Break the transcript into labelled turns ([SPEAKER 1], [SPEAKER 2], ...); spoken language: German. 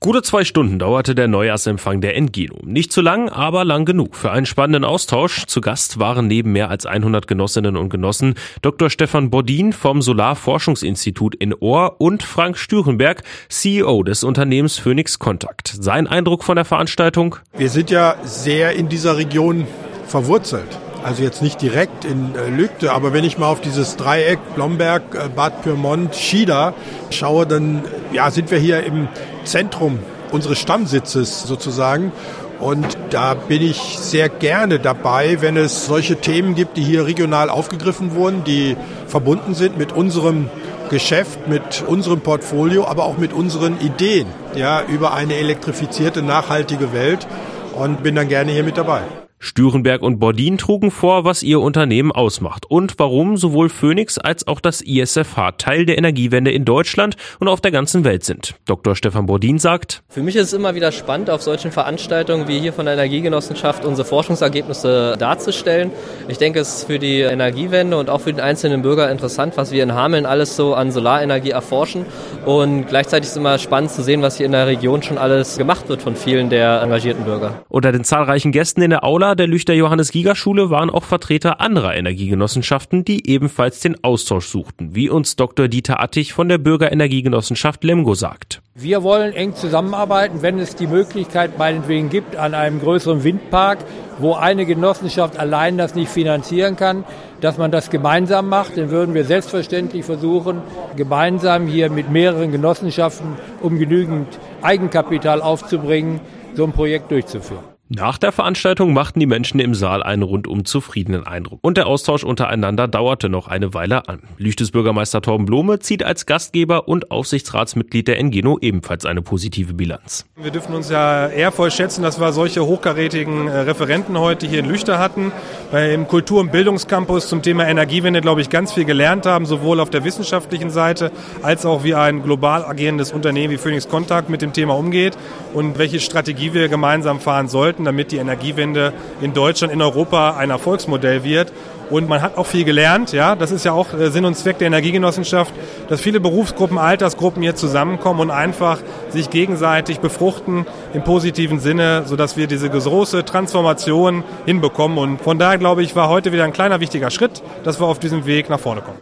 [SPEAKER 1] Gute zwei Stunden dauerte der Neujahrsempfang der Engino. Nicht zu lang, aber lang genug für einen spannenden Austausch. Zu Gast waren neben mehr als 100 Genossinnen und Genossen Dr. Stefan Bodin vom Solarforschungsinstitut in Ohr und Frank Stürenberg, CEO des Unternehmens Phoenix Kontakt. Sein Eindruck von der Veranstaltung?
[SPEAKER 2] Wir sind ja sehr in dieser Region verwurzelt. Also jetzt nicht direkt in äh, Lügde, aber wenn ich mal auf dieses Dreieck Blomberg, äh, Bad Pyrmont, Schieder schaue, dann ja, sind wir hier im Zentrum unseres Stammsitzes sozusagen. Und da bin ich sehr gerne dabei, wenn es solche Themen gibt, die hier regional aufgegriffen wurden, die verbunden sind mit unserem Geschäft, mit unserem Portfolio, aber auch mit unseren Ideen ja, über eine elektrifizierte, nachhaltige Welt und bin dann gerne hier mit dabei.
[SPEAKER 1] Stürenberg und Bordin trugen vor, was ihr Unternehmen ausmacht und warum sowohl Phoenix als auch das ISFH Teil der Energiewende in Deutschland und auf der ganzen Welt sind. Dr. Stefan Bordin sagt,
[SPEAKER 3] Für mich ist es immer wieder spannend, auf solchen Veranstaltungen wie hier von der Energiegenossenschaft unsere Forschungsergebnisse darzustellen. Ich denke, es ist für die Energiewende und auch für den einzelnen Bürger interessant, was wir in Hameln alles so an Solarenergie erforschen und gleichzeitig ist es immer spannend zu sehen, was hier in der Region schon alles gemacht wird von vielen der engagierten Bürger.
[SPEAKER 1] Unter den zahlreichen Gästen in der Aula der Lüchter Johannes Giger Schule waren auch Vertreter anderer Energiegenossenschaften, die ebenfalls den Austausch suchten, wie uns Dr. Dieter Attich von der Bürgerenergiegenossenschaft Lemgo sagt.
[SPEAKER 4] Wir wollen eng zusammenarbeiten, wenn es die Möglichkeit meinetwegen gibt, an einem größeren Windpark, wo eine Genossenschaft allein das nicht finanzieren kann, dass man das gemeinsam macht, dann würden wir selbstverständlich versuchen, gemeinsam hier mit mehreren Genossenschaften, um genügend Eigenkapital aufzubringen, so ein Projekt durchzuführen.
[SPEAKER 1] Nach der Veranstaltung machten die Menschen im Saal einen rundum zufriedenen Eindruck. Und der Austausch untereinander dauerte noch eine Weile an. Lüchtes Bürgermeister Torben Blome zieht als Gastgeber und Aufsichtsratsmitglied der Engeno ebenfalls eine positive Bilanz.
[SPEAKER 5] Wir dürfen uns ja ehrvoll schätzen, dass wir solche hochkarätigen äh, Referenten heute hier in Lüchter hatten. Beim Kultur- und Bildungscampus zum Thema Energiewende, glaube ich, ganz viel gelernt haben, sowohl auf der wissenschaftlichen Seite als auch wie ein global agierendes Unternehmen wie Phoenix Contact mit dem Thema umgeht und welche Strategie wir gemeinsam fahren sollten begleiten, damit die Energiewende in Deutschland, in Europa ein Erfolgsmodell wird. Und man hat auch viel gelernt, ja. Das ist ja auch äh, Sinn und Zweck der Energiegenossenschaft, dass viele Berufsgruppen, Altersgruppen hier zusammenkommen und einfach sich gegenseitig befruchten im positiven Sinne, sodass wir diese große Transformation hinbekommen. Und von daher glaube ich, war heute wieder ein kleiner wichtiger Schritt, dass wir auf diesem Weg nach vorne kommen.